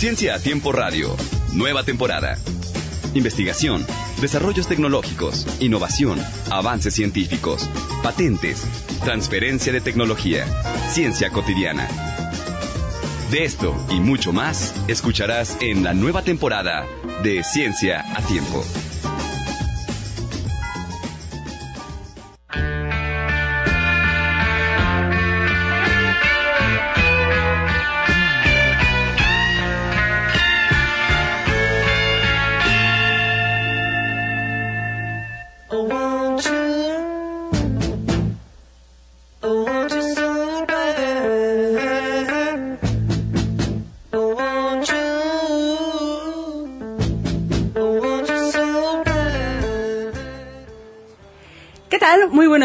Ciencia a Tiempo Radio, nueva temporada. Investigación, desarrollos tecnológicos, innovación, avances científicos, patentes, transferencia de tecnología, ciencia cotidiana. De esto y mucho más escucharás en la nueva temporada de Ciencia a Tiempo.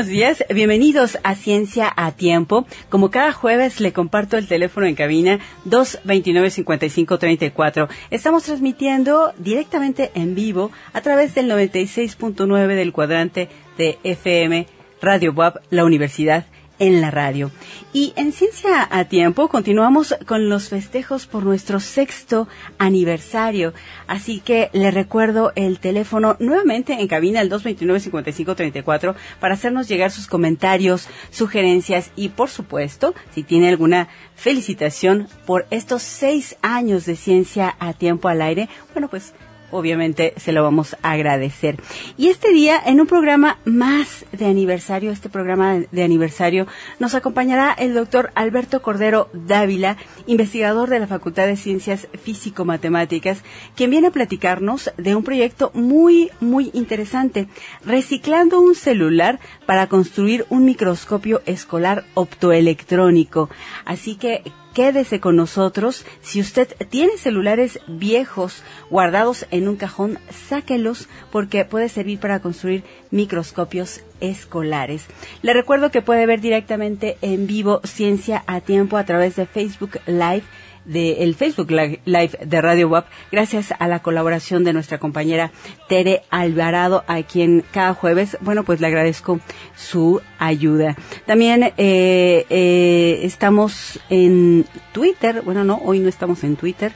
Buenos días. Bienvenidos a Ciencia a Tiempo. Como cada jueves le comparto el teléfono en cabina 229-5534. Estamos transmitiendo directamente en vivo a través del 96.9 del cuadrante de FM Radio WAP, la Universidad en la radio. Y en Ciencia a Tiempo continuamos con los festejos por nuestro sexto aniversario. Así que le recuerdo el teléfono nuevamente en cabina el 229-5534 para hacernos llegar sus comentarios, sugerencias y por supuesto, si tiene alguna felicitación por estos seis años de Ciencia a Tiempo al aire, bueno pues obviamente se lo vamos a agradecer. Y este día, en un programa más de aniversario, este programa de aniversario, nos acompañará el doctor Alberto Cordero Dávila, investigador de la Facultad de Ciencias Físico-Matemáticas, quien viene a platicarnos de un proyecto muy, muy interesante, reciclando un celular para construir un microscopio escolar optoelectrónico. Así que, quédese con nosotros. Si usted tiene celulares viejos guardados en un cajón, sáquelos porque puede servir para construir microscopios escolares. Le recuerdo que puede ver directamente en vivo Ciencia a Tiempo a través de Facebook Live del Facebook Live de Radio WAP, gracias a la colaboración de nuestra compañera Tere Alvarado, a quien cada jueves, bueno, pues le agradezco su ayuda. También eh, eh, estamos en Twitter, bueno, no, hoy no estamos en Twitter,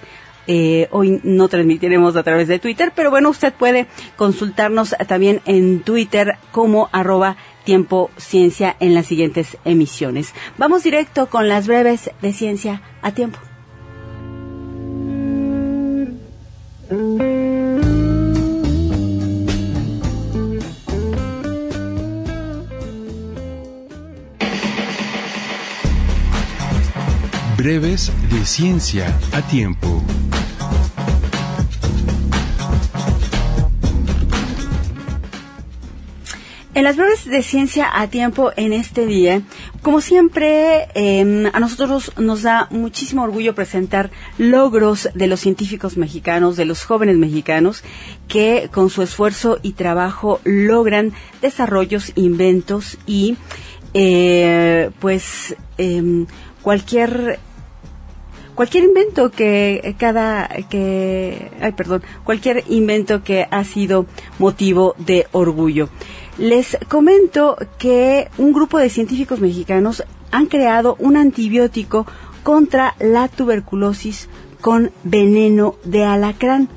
eh, hoy no transmitiremos a través de Twitter, pero bueno, usted puede consultarnos también en Twitter como arroba tiempo ciencia en las siguientes emisiones. Vamos directo con las breves de ciencia a tiempo. Breves de ciencia a tiempo. En las breves de ciencia a tiempo en este día, como siempre, em, a nosotros nos da muchísimo orgullo presentar logros de los científicos mexicanos, de los jóvenes mexicanos, que con su esfuerzo y trabajo logran desarrollos, inventos y, eh, pues, em, cualquier cualquier invento que cada que ay perdón cualquier invento que ha sido motivo de orgullo. Les comento que un grupo de científicos mexicanos han creado un antibiótico contra la tuberculosis con veneno de alacrán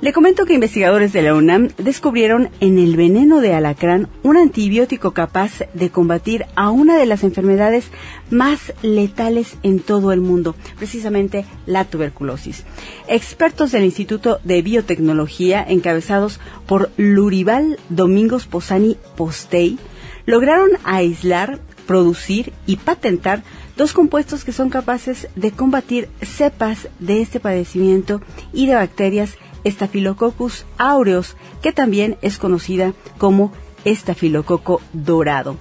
le comento que investigadores de la UNAM descubrieron en el veneno de alacrán un antibiótico capaz de combatir a una de las enfermedades más letales en todo el mundo, precisamente la tuberculosis. Expertos del Instituto de Biotecnología, encabezados por Lurival Domingos Posani Postey, lograron aislar, producir y patentar dos compuestos que son capaces de combatir cepas de este padecimiento y de bacterias Staphylococcus aureus, que también es conocida como estafilococo dorado.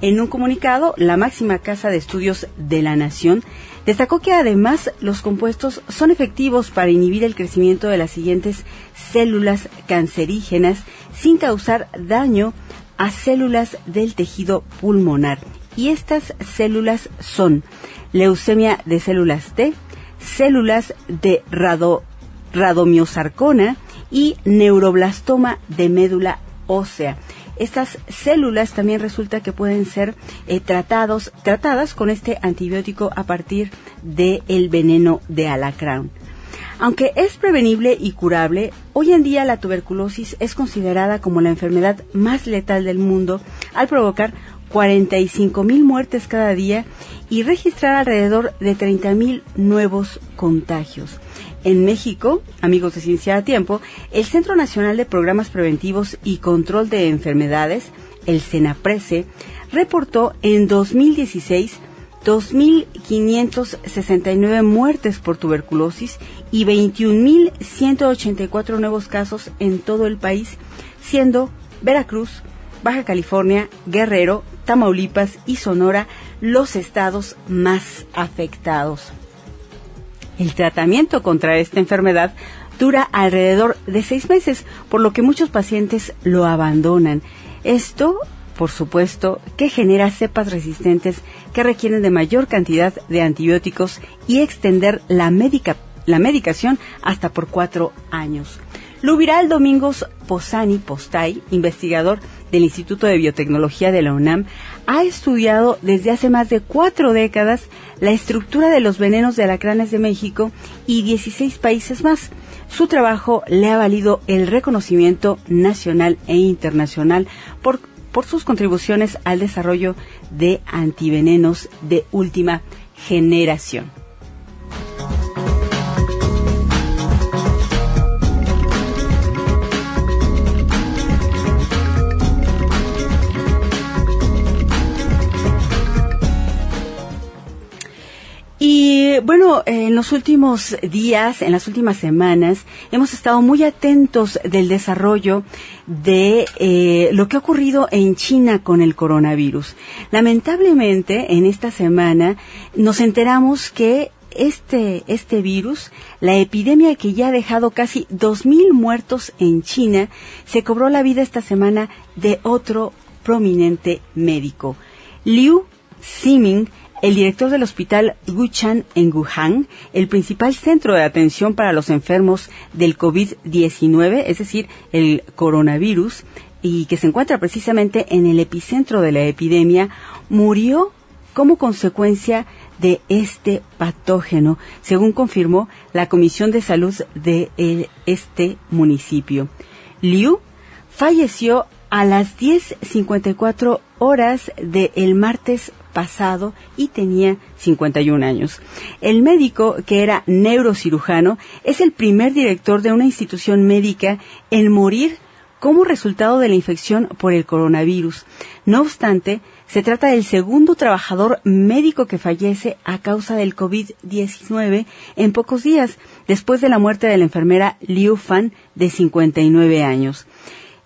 En un comunicado, la máxima casa de estudios de la Nación destacó que además los compuestos son efectivos para inhibir el crecimiento de las siguientes células cancerígenas sin causar daño a células del tejido pulmonar. Y estas células son leucemia de células T, células de rado, radomiosarcona y neuroblastoma de médula ósea. Estas células también resulta que pueden ser eh, tratados, tratadas con este antibiótico a partir del veneno de alacrán. Aunque es prevenible y curable, hoy en día la tuberculosis es considerada como la enfermedad más letal del mundo al provocar 45 mil muertes cada día y registrar alrededor de 30 mil nuevos contagios. En México, amigos de Ciencia a Tiempo, el Centro Nacional de Programas Preventivos y Control de Enfermedades, el CENAPRESE, reportó en 2016 2.569 muertes por tuberculosis y 21.184 nuevos casos en todo el país, siendo Veracruz, Baja California, Guerrero, Tamaulipas y Sonora los estados más afectados. El tratamiento contra esta enfermedad dura alrededor de seis meses, por lo que muchos pacientes lo abandonan. Esto, por supuesto, que genera cepas resistentes que requieren de mayor cantidad de antibióticos y extender la, la medicación hasta por cuatro años. Lubiral Domingos Posani Postay, investigador del Instituto de Biotecnología de la UNAM, ha estudiado desde hace más de cuatro décadas la estructura de los venenos de alacranes de México y 16 países más. Su trabajo le ha valido el reconocimiento nacional e internacional por, por sus contribuciones al desarrollo de antivenenos de última generación. Y bueno, en los últimos días, en las últimas semanas, hemos estado muy atentos del desarrollo de eh, lo que ha ocurrido en China con el coronavirus. Lamentablemente, en esta semana nos enteramos que este, este virus, la epidemia que ya ha dejado casi 2.000 muertos en China, se cobró la vida esta semana de otro prominente médico. Liu Ximing el director del hospital Guchan en Wuhan, el principal centro de atención para los enfermos del COVID-19, es decir, el coronavirus, y que se encuentra precisamente en el epicentro de la epidemia, murió como consecuencia de este patógeno, según confirmó la Comisión de Salud de este municipio. Liu falleció a las 10.54 horas del martes pasado y tenía 51 años. El médico, que era neurocirujano, es el primer director de una institución médica en morir como resultado de la infección por el coronavirus. No obstante, se trata del segundo trabajador médico que fallece a causa del COVID-19 en pocos días, después de la muerte de la enfermera Liu Fan, de 59 años.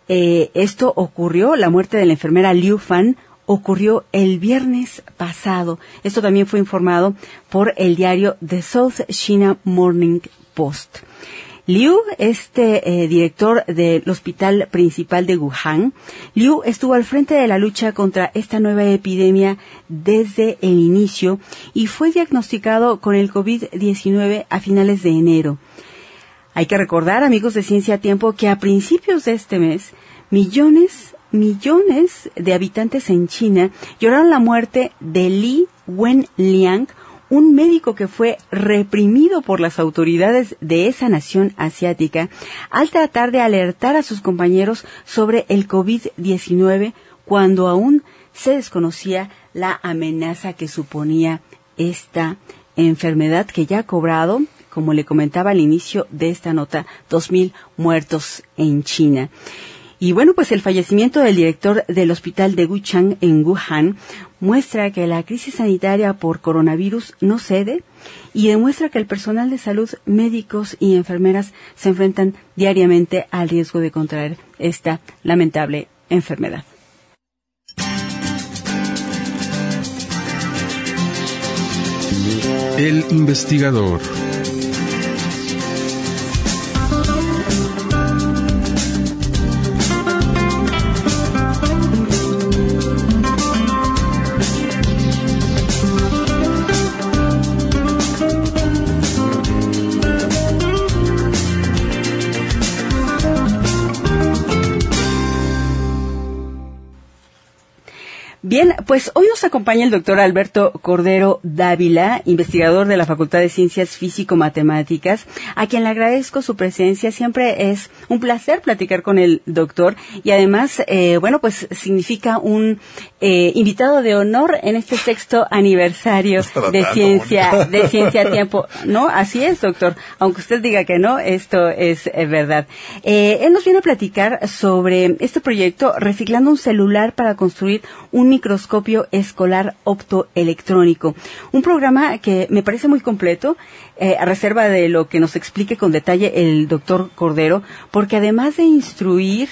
Eh, esto ocurrió, la muerte de la enfermera Liu Fan, ocurrió el viernes pasado. Esto también fue informado por el diario The South China Morning Post. Liu, este eh, director del Hospital Principal de Wuhan, Liu estuvo al frente de la lucha contra esta nueva epidemia desde el inicio y fue diagnosticado con el COVID-19 a finales de enero. Hay que recordar, amigos de Ciencia a Tiempo, que a principios de este mes, millones millones de habitantes en China lloraron la muerte de Li Wenliang, un médico que fue reprimido por las autoridades de esa nación asiática al tratar de alertar a sus compañeros sobre el COVID-19 cuando aún se desconocía la amenaza que suponía esta enfermedad que ya ha cobrado, como le comentaba al inicio de esta nota, 2.000 muertos en China. Y bueno, pues el fallecimiento del director del hospital de Wuchang en Wuhan muestra que la crisis sanitaria por coronavirus no cede y demuestra que el personal de salud, médicos y enfermeras se enfrentan diariamente al riesgo de contraer esta lamentable enfermedad. El investigador. Pues hoy nos acompaña el doctor Alberto Cordero Dávila, investigador de la Facultad de Ciencias Físico-Matemáticas, a quien le agradezco su presencia. Siempre es un placer platicar con el doctor y además, eh, bueno, pues significa un eh, invitado de honor en este sexto aniversario de ciencia, de ciencia a tiempo. No, así es, doctor. Aunque usted diga que no, esto es eh, verdad. él nos viene a platicar sobre este proyecto reciclando un celular para construir un microscopio escolar optoelectrónico. Un programa que me parece muy completo, eh, a reserva de lo que nos explique con detalle el doctor Cordero, porque además de instruir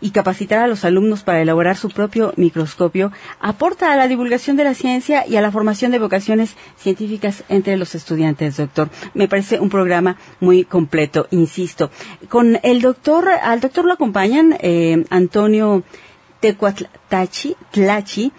y capacitar a los alumnos para elaborar su propio microscopio, aporta a la divulgación de la ciencia y a la formación de vocaciones científicas entre los estudiantes, doctor. Me parece un programa muy completo, insisto. Con el doctor, al doctor lo acompañan eh, Antonio Tecuatlachi, Tlachi,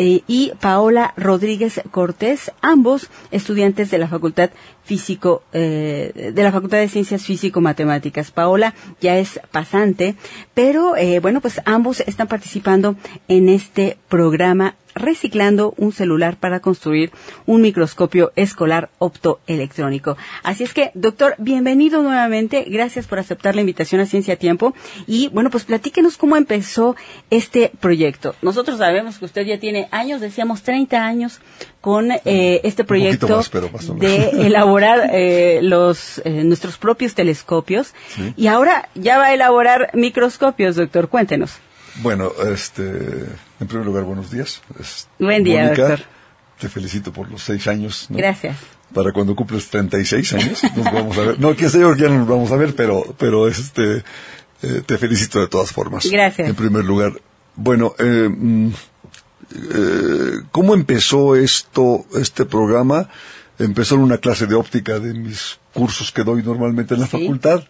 y Paola Rodríguez Cortés, ambos estudiantes de la Facultad Físico, eh, de la Facultad de Ciencias Físico-Matemáticas. Paola ya es pasante, pero eh, bueno, pues ambos están participando en este programa reciclando un celular para construir un microscopio escolar optoelectrónico. Así es que, doctor, bienvenido nuevamente. Gracias por aceptar la invitación a Ciencia Tiempo. Y bueno, pues platíquenos cómo empezó este proyecto. Nosotros sabemos que usted ya tiene años, decíamos 30 años, con eh, este proyecto de elaborar eh, los eh, nuestros propios telescopios. Y ahora ya va a elaborar microscopios, doctor. Cuéntenos. Bueno, este, en primer lugar, buenos días. Buen día, doctor. Te felicito por los seis años. Gracias. Para cuando cumples 36 años, nos vamos a ver. No, quién sé yo, ya no nos vamos a ver, pero, pero este, eh, te felicito de todas formas. Gracias. En primer lugar, bueno, eh, mm, eh, ¿cómo empezó esto, este programa? Empezó en una clase de óptica de mis cursos que doy normalmente en la facultad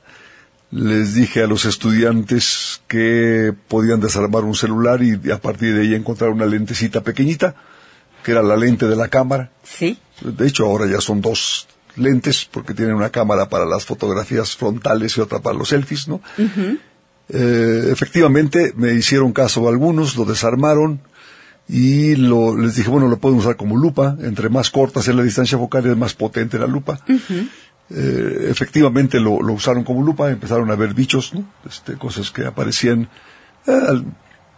les dije a los estudiantes que podían desarmar un celular y a partir de ahí encontrar una lentecita pequeñita, que era la lente de la cámara. Sí. De hecho, ahora ya son dos lentes porque tienen una cámara para las fotografías frontales y otra para los selfies, ¿no? eh, efectivamente, me hicieron caso algunos, lo desarmaron y lo, les dije, bueno, lo pueden usar como lupa, entre más corta sea la distancia focal es más potente la lupa. Eh, efectivamente lo, usaron como lupa, empezaron a ver bichos, este, cosas que aparecían, eh,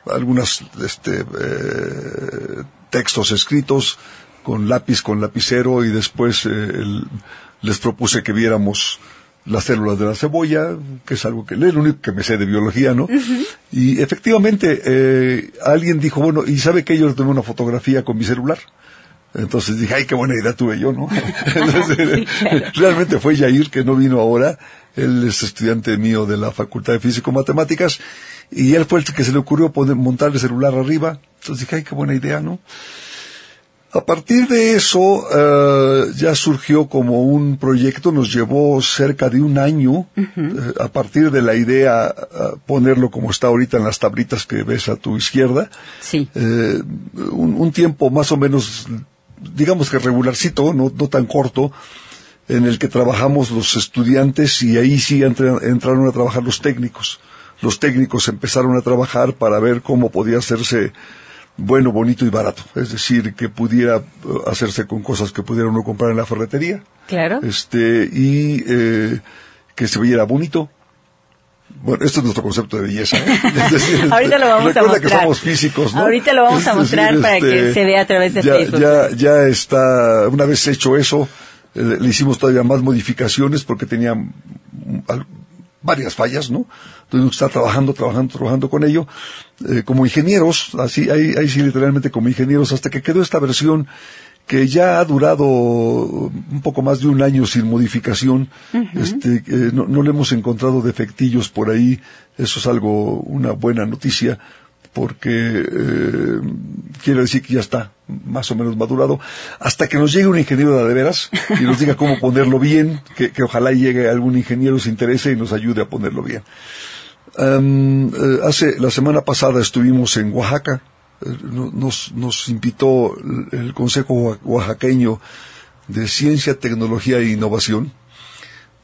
algunos este, eh, textos escritos con lápiz, con lapicero y después les propuse que viéramos las células de la cebolla, que es algo que es lo único que me sé de biología, ¿no? Y efectivamente alguien dijo, bueno, ¿y sabe que yo tengo una fotografía con mi celular? Entonces dije, ay, qué buena idea tuve yo, ¿no? Realmente fue Jair que no vino ahora. Él es estudiante mío de la Facultad de Físico-Matemáticas y él fue el que se le ocurrió poner, montar el celular arriba. Entonces dije, ay, qué buena idea, ¿no? A partir de eso eh, ya surgió como un proyecto, nos llevó cerca de un año, eh, a partir de la idea eh, ponerlo como está ahorita en las tablitas que ves a tu izquierda. Sí. Un, un, tiempo más o menos digamos que regularcito, no, no tan corto, en el que trabajamos los estudiantes y ahí sí entraron a trabajar los técnicos. Los técnicos empezaron a trabajar para ver cómo podía hacerse bueno, bonito y barato. Es decir, que pudiera eh, hacerse con cosas que pudiera uno comprar en la ferretería. Claro. Este, y eh, que se viera bonito, bueno, esto es nuestro concepto de belleza. ¿eh? Ahorita lo vamos a mostrar. que somos físicos, ¿no? Ahorita lo vamos a mostrar para que este, se vea a través de ya, Facebook. Ya, ya está, una vez hecho eso, eh, le hicimos todavía más modificaciones porque tenía varias fallas, ¿no? Tuvimos que estar trabajando, trabajando, trabajando con ello, eh, como ingenieros, así, ahí, ahí sí literalmente como ingenieros, hasta que quedó esta versión que ya ha durado un poco más de un año sin modificación. este, eh, no, le hemos encontrado defectillos por ahí. Eso es algo, una buena noticia, porque eh, quiere decir que ya está más o menos madurado. Hasta que nos llegue un ingeniero de, veras y nos diga cómo ponerlo bien, que, ojalá llegue algún ingeniero se interese y nos ayude a ponerlo bien. Eh, hace, la semana pasada estuvimos en Oaxaca, nos, nos invitó el Consejo Oaxaqueño de Ciencia, Tecnología e Innovación,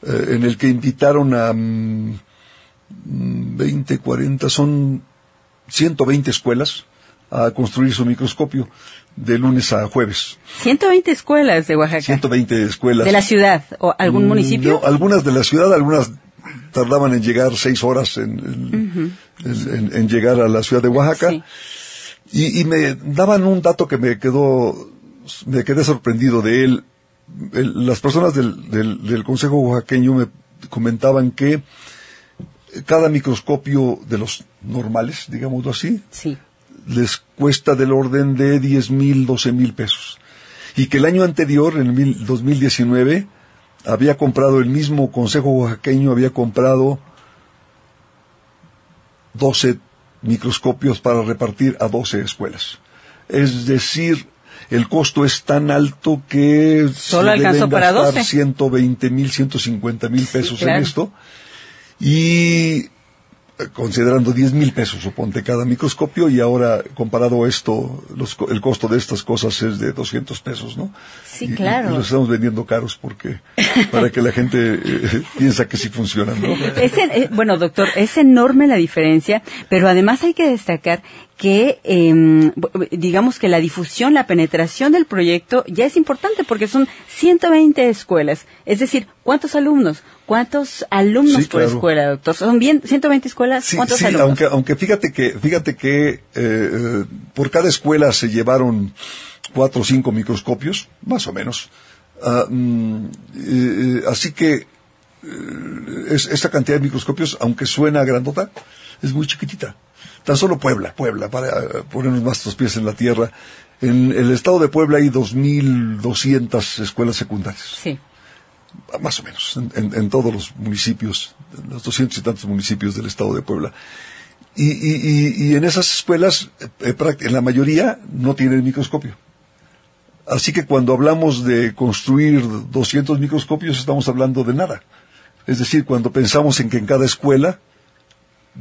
eh, en el que invitaron a 20, mm, 40, son 120 escuelas a construir su microscopio de lunes a jueves. 120 escuelas de Oaxaca. 120 escuelas. ¿De la ciudad o algún Mm, municipio? no, algunas de la ciudad, algunas tardaban en llegar seis horas en, en- en- en llegar a la ciudad de Oaxaca. Sí. Y, y me daban un dato que me quedó, me quedé sorprendido de él. El- las personas del, del, del Consejo Oaxaqueño me comentaban que cada microscopio de los normales, digámoslo así, Sí. les cuesta del orden de 10 mil, 12 mil pesos. Y que el año anterior, en el mil- 2019, había comprado, el mismo Consejo Oaxaqueño había comprado 12 microscopios para repartir a 12 escuelas. Es decir, el costo es tan alto que Solo se alcanzó deben para gastar 12. 120 mil, 150 mil pesos claro. en esto. Y eh, considerando 10 mil pesos, suponte, cada microscopio, y ahora, comparado esto, los el costo de estas cosas es de 200 pesos, ¿no? Sí, y- claro. Y, los estamos vendiendo caros porque, para que la gente eh, piensa que sí funcionan, ¿no? Es en- eh, bueno, doctor, es enorme la diferencia, pero además hay que destacar que, em, digamos que la difusión, la penetración del proyecto ya es importante porque son 120 escuelas. Es decir, ¿cuántos alumnos? ¿Cuántos alumnos Sí, por claro. escuela, doctor? ¿Son bien 120 escuelas? Sí, ¿Cuántos sí, alumnos? aunque, aunque fíjate que, fíjate que eh, eh, por cada escuela se llevaron cuatro o cinco microscopios, más o menos. Ah, mm, eh, eh, así que eh, es, esta cantidad de microscopios, aunque suena grandota, es muy chiquitita. Tan solo Puebla, Puebla, para eh, ponernos más los pies en la tierra. En el estado de Puebla hay 2.200 escuelas secundarias Sí. más o menos, en, en- en todos los municipios, en los doscientos y tantos municipios del estado de Puebla. Y, y- y- y en esas escuelas, eh, en la mayoría, no tienen microscopio. Así que cuando hablamos de construir 200 microscopios, estamos hablando de nada. Es decir, cuando pensamos en que en cada escuela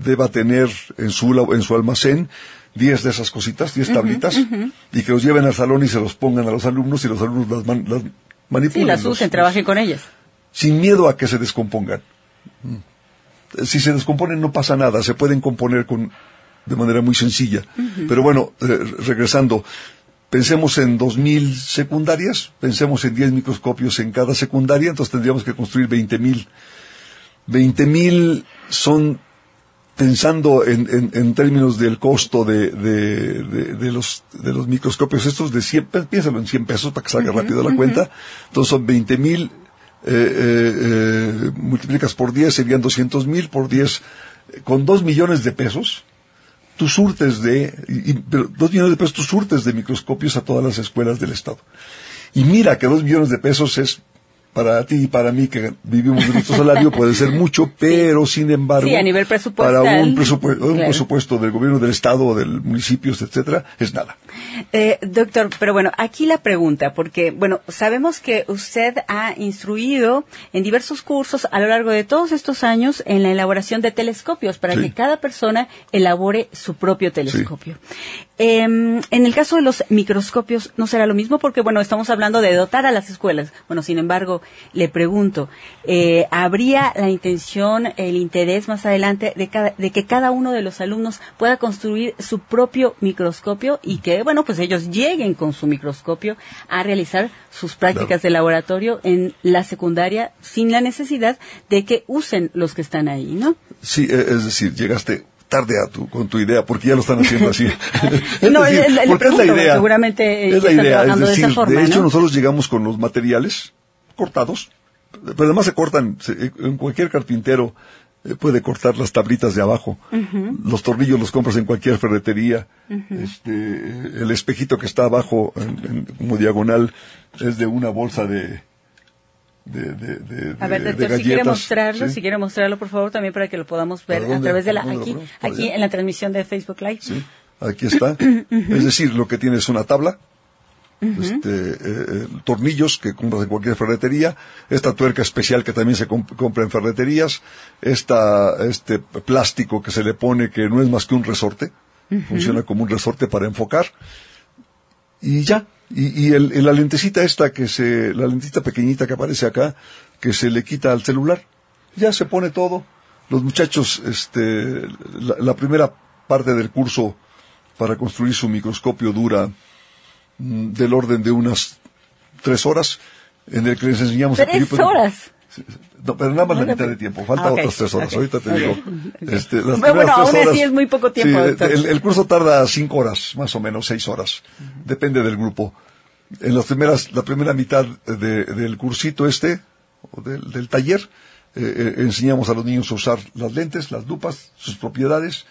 deba tener en su, en su almacén 10 de esas cositas, 10 tablitas, y que los lleven al salón y se los pongan a los alumnos y los alumnos las, man- las Sí, manipulen. las los- usen, los- trabajen con ellas. sin miedo a que se descompongan. Mm. Si se descomponen no pasa nada, se pueden componer con, de manera muy sencilla. Pero bueno, eh, regresando, pensemos en 2.000 secundarias, pensemos en 10 microscopios en cada secundaria, entonces tendríamos que construir 20.000. 20.000 son, pensando en, en- en términos del costo de, de- de- de los, de los microscopios estos, de 100, pe- piénsalo en 100 pesos para que salga rápido la cuenta, entonces son 20.000 eh, eh, eh, multiplicas por 10 serían 200 mil por 10 eh, con 2 millones de pesos tú surtes de y, y- pero 2 millones de pesos tú surtes de microscopios a todas las escuelas del estado. Y mira que 2 millones de pesos es para ti y para mí que vivimos de nuestro salario puede ser mucho, pero sin embargo, Sí, a nivel presupuestal, para un, presupu- un claro. presupuesto del gobierno del estado o del municipio, etcétera, es nada. Eh, doctor, pero bueno, aquí la pregunta, porque, bueno, sabemos que usted ha instruido en diversos cursos a lo largo de todos estos años en la elaboración de telescopios para Sí. que cada persona elabore su propio telescopio. Em, en el caso de los microscopios, ¿no será lo mismo? Porque, bueno, estamos hablando de dotar a las escuelas. Bueno, sin embargo, le pregunto, eh, ¿habría la intención, el interés más adelante de, cada- de que cada uno de los alumnos pueda construir su propio microscopio y que, bueno, pues ellos lleguen con su microscopio a realizar sus prácticas de laboratorio en la secundaria sin la necesidad de que usen los que están ahí, ¿no? Sí, eh, es decir, llegaste tarde a tu, con tu idea, porque ya lo están haciendo así. No, le- le- le porque es la pregunto, idea. seguramente, eh, es la idea, de esa decir, forma, de hecho ¿no? nosotros llegamos con los materiales cortados, pero además se cortan, se- en cualquier carpintero eh, puede cortar las tablitas de abajo, los tornillos los compras en cualquier ferretería, este, eh, el espejito que está abajo en- en- como diagonal es de una bolsa de de, de, de, A ver, de si quiere mostrarlo, ¿sí? si quiere mostrarlo, por favor, también para que lo podamos ver ¿Para a través de la, ¿Para dónde aquí, aquí en la transmisión de Facebook Live. Sí, aquí está. es decir, lo que tiene es una tabla, este, eh, eh, tornillos que compras en cualquier ferretería, esta tuerca especial que también se comp- compra en ferreterías, esta, este plástico que se le pone que no es más que un resorte, funciona como un resorte para enfocar, y ya. Y, y el, y la lentecita esta que se, la lentita pequeñita que aparece acá, que se le quita al celular, ya se pone todo. Los muchachos, este, la, la primera parte del curso para construir su microscopio dura mm, del orden de unas tres horas, en el que les enseñamos Tres horas. No, pero nada más la mitad de tiempo, falta ok, otras tres horas. ok, Ahorita te digo. Este, las primeras bueno, tres aún así horas- es muy poco tiempo, Sí, el, el curso tarda cinco horas, más o menos, seis horas. Depende del grupo. En las primeras, la primera mitad de- del cursito este, o del, del taller, eh, eh, enseñamos a los niños a usar las lentes, las lupas, sus propiedades,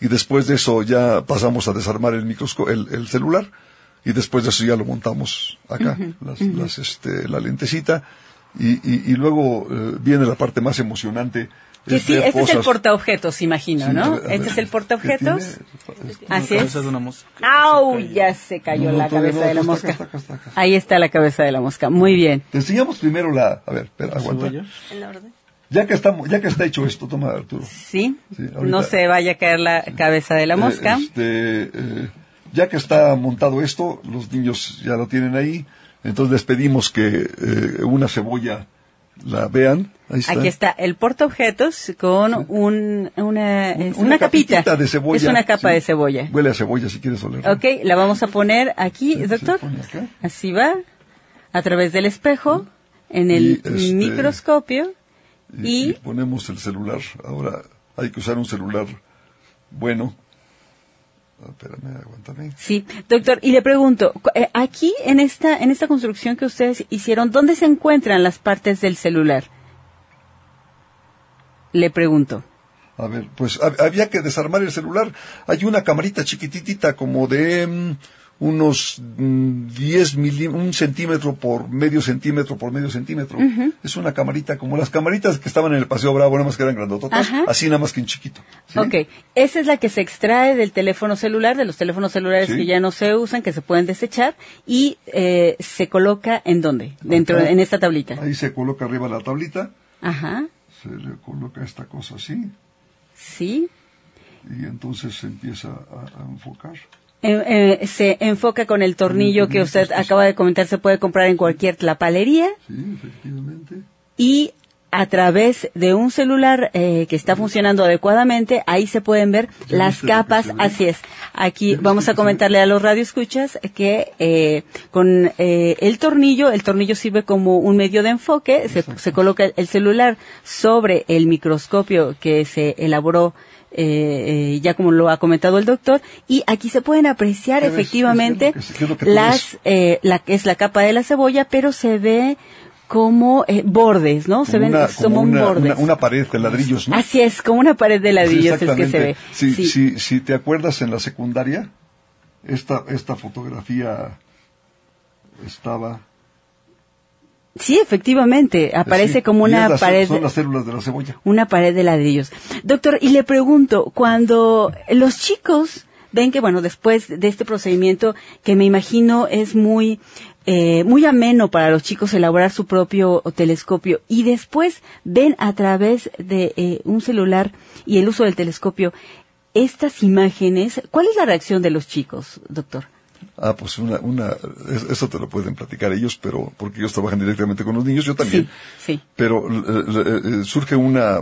y después de eso ya pasamos a desarmar el microscopio, el, el celular, y después de eso ya lo montamos acá, las, las, este, la lentecita, y, y, y luego eh, viene la parte más emocionante. Que sí, este es el portaobjetos, imagino, Sí, ¿no? ver, Este es el ¿qué portaobjetos. Así es. cabeza de una mosca. ¡Au! Ya se cayó No, la cabeza no, de la mosca. está, acá está, acá está. Ahí está la cabeza de la mosca. Muy bien. Te enseñamos primero la... A ver, espera, aguanta. ¿Cebolla? Ya que, está, ya que está hecho esto, toma Arturo. Sí. No se vaya a caer la cabeza de la mosca. Eh, este, eh, ya que está montado esto, los niños ya lo tienen ahí, entonces les pedimos que eh, una cebolla la vean. Ahí está. Aquí está el portaobjetos con un, una, Un- una, capita. de cebolla. Es una capa sí. de cebolla. Huele a cebolla si quieres oler. Ok, la vamos a poner aquí, Sí, doctor. Así va, a través del espejo, en el Y, este, microscopio. Y, y- y ponemos el celular. Ahora hay que usar un celular bueno. Ah, espérame, aguántame. Sí, doctor, y le pregunto, eh, aquí en esta en esta construcción que ustedes hicieron, ¿dónde se encuentran las partes del celular? Le pregunto. A ver, pues hab- había que desarmar el celular. Hay una camarita chiquititita como de mm, unos mm, 10 milímetros, un centímetro por medio centímetro por medio centímetro. Es una camarita como las camaritas que estaban en el Paseo Bravo, nada más que eran grandototas, Ajá. así nada más que en chiquito. ¿sí? Ok, esa es la que se extrae del teléfono celular, de los teléfonos celulares Sí. que ya no se usan, que se pueden desechar, y eh, se coloca en dónde? Dentro, Acá. en esta tablita. Ahí se coloca arriba la tablita, Ajá, se le coloca esta cosa así, sí. y entonces se empieza a, a enfocar. Eh, eh, se enfoca con el tornillo que usted acaba de comentar, se puede comprar en cualquier tlapalería Sí, efectivamente. y a través de un celular eh, que está funcionando adecuadamente, ahí se pueden ver ¿Ya las capas. Así es. Aquí ¿Ya vamos a comentarle a los radioescuchas que eh, con eh, el tornillo, el tornillo sirve como un medio de enfoque, se, se coloca el, el celular sobre el microscopio que se elaboró. Eh, eh, ya como lo ha comentado el doctor, y aquí se pueden apreciar efectivamente ¿Qué es lo que- qué es lo que tú las, eh, la es la capa de la cebolla, pero se ve como eh, bordes, ¿no? se ven una, como, una, bordes. una- una pared de ladrillos, ¿no? Así es, como una pared de Sí, ladrillos es que se ve. Si, Sí. si, si te acuerdas en la secundaria, esta, esta fotografía estaba... Sí, efectivamente, aparece sí, como una las- pared. Son las células de la cebolla. una pared de ladrillos. Doctor, y le pregunto, cuando los chicos ven que, bueno, después de este procedimiento, que me imagino es muy, eh, muy ameno para los chicos elaborar su propio telescopio, y después ven a través de eh, un celular y el uso del telescopio estas imágenes, ¿cuál es la reacción de los chicos, doctor? Ah, pues una, una, es- eso te lo pueden platicar ellos, pero porque ellos trabajan directamente con los niños, yo también. Sí, sí. Pero eh, eh, surge una,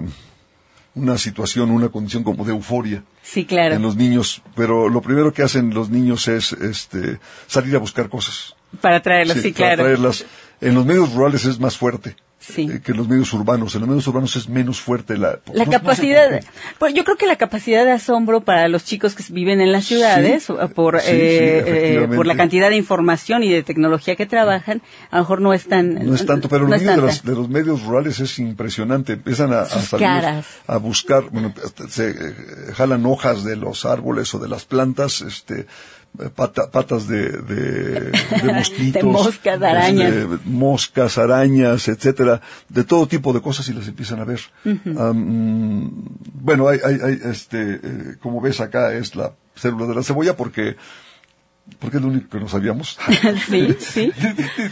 una situación, una condición como de euforia Sí, claro. en los niños, pero lo primero que hacen los niños es, este, salir a buscar cosas. Para traerlos, sí, para claro. traerlas. En los medios rurales es más fuerte. Sí. eh, que los medios urbanos. En los medios urbanos es menos fuerte la... La no- no sé capacidad, pues yo creo que la capacidad de asombro para los chicos que viven en las ciudades, Sí, o- por, sí, eh, eh, por la cantidad de información y de tecnología que trabajan, a lo mejor no es tan... No es tanto, pero no niños de, las- de los medios rurales es impresionante. Empiezan a, a salir a buscar, bueno, se eh, jalan hojas de los árboles o de las plantas, este, eh, pata- patas de, de, de mosquitos. De moscas, arañas. este, moscas, arañas, etcétera, de todo tipo de cosas y las empiezan a ver. Am, bueno, hay, hay, hay, este, eh, como ves acá es la célula de la cebolla porque porque es lo único que no sabíamos. sí, sí.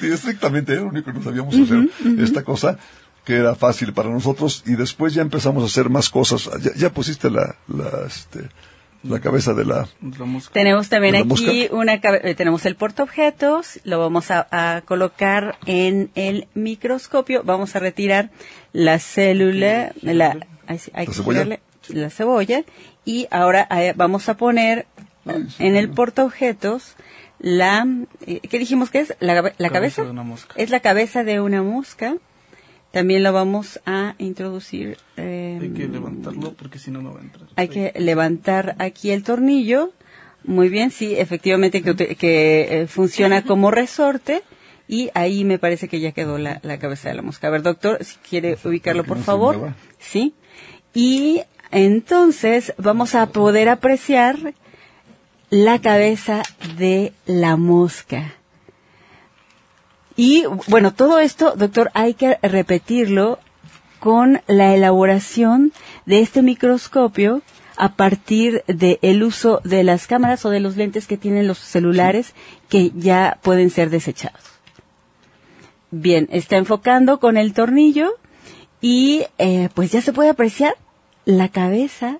Estrictamente era lo único que no sabíamos hacer esta cosa que era fácil para nosotros y después ya empezamos a hacer más cosas. Ya, ya pusiste la, la, este, la cabeza de la... La mosca. Tenemos también ¿De la aquí mosca? una eh, tenemos el portaobjetos, lo vamos a, a colocar en el microscopio, vamos a retirar la célula, la, hay, hay La que cebolla. la cebolla y ahora eh, vamos a poner en el portaobjetos la, eh, ¿qué dijimos que es? La, la cabeza. de una mosca. Es la cabeza de una mosca. También lo vamos a introducir. eh, Hay que levantarlo porque si no, no va a entrar. hay que levantar aquí el tornillo. Muy bien, sí, efectivamente que, que, eh, funciona como resorte. Y ahí me parece que ya quedó la, la cabeza de la mosca. A ver, doctor, si quiere ubicarlo, por no favor. Sí. Y entonces vamos a poder apreciar la cabeza de la mosca. Y bueno, todo esto, doctor, hay que repetirlo con la elaboración de este microscopio a partir del uso de las cámaras o de los lentes que tienen los celulares que ya pueden ser desechados. Bien, está enfocando con el tornillo y eh, pues ya se puede apreciar la cabeza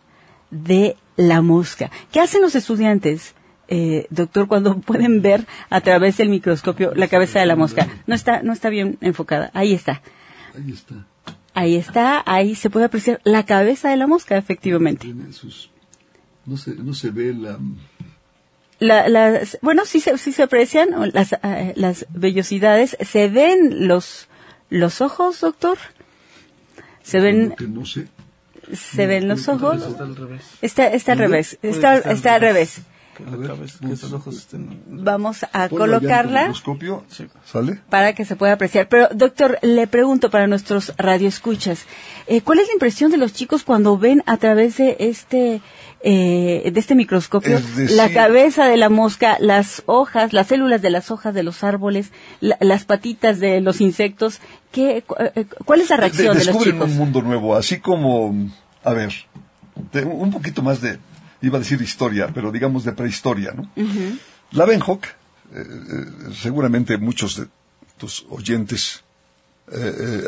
de la mosca. ¿Qué hacen los estudiantes, eh, doctor, cuando pueden ver a través del microscopio la cabeza de la mosca? No está, no está bien enfocada. Ahí está. Ahí está. Ahí está, ahí se puede apreciar la cabeza de la mosca, efectivamente. Tiene sus... No se, no se ve la... La- las, bueno, sí se, sí se aprecian las, eh, las vellosidades. ¿Se ven los, los ojos, doctor? ¿Se ven, que no sé. se ven los ojos? Está al revés. Está, está al revés. Está, está al revés. Que, la cabeza- esos ojos estén... Vamos a Ponlo colocarla microscopio. Sí. ¿Sale? para que se pueda apreciar. Pero, doctor, le pregunto para nuestros radioescuchas, eh, ¿cuál es la impresión de los chicos cuando ven a través de este, eh, de este microscopio Es decir- la cabeza de la mosca, las hojas, las células de las hojas de los árboles, la- las patitas de los insectos? ¿Qué, cu- eh, ¿Cuál es la reacción de, los descubren chicos? un mundo nuevo, así como, a ver, de- un poquito más de, iba a decir historia, pero digamos de prehistoria, ¿no? La Benhock, eh, eh, seguramente muchos de tus oyentes eh, eh,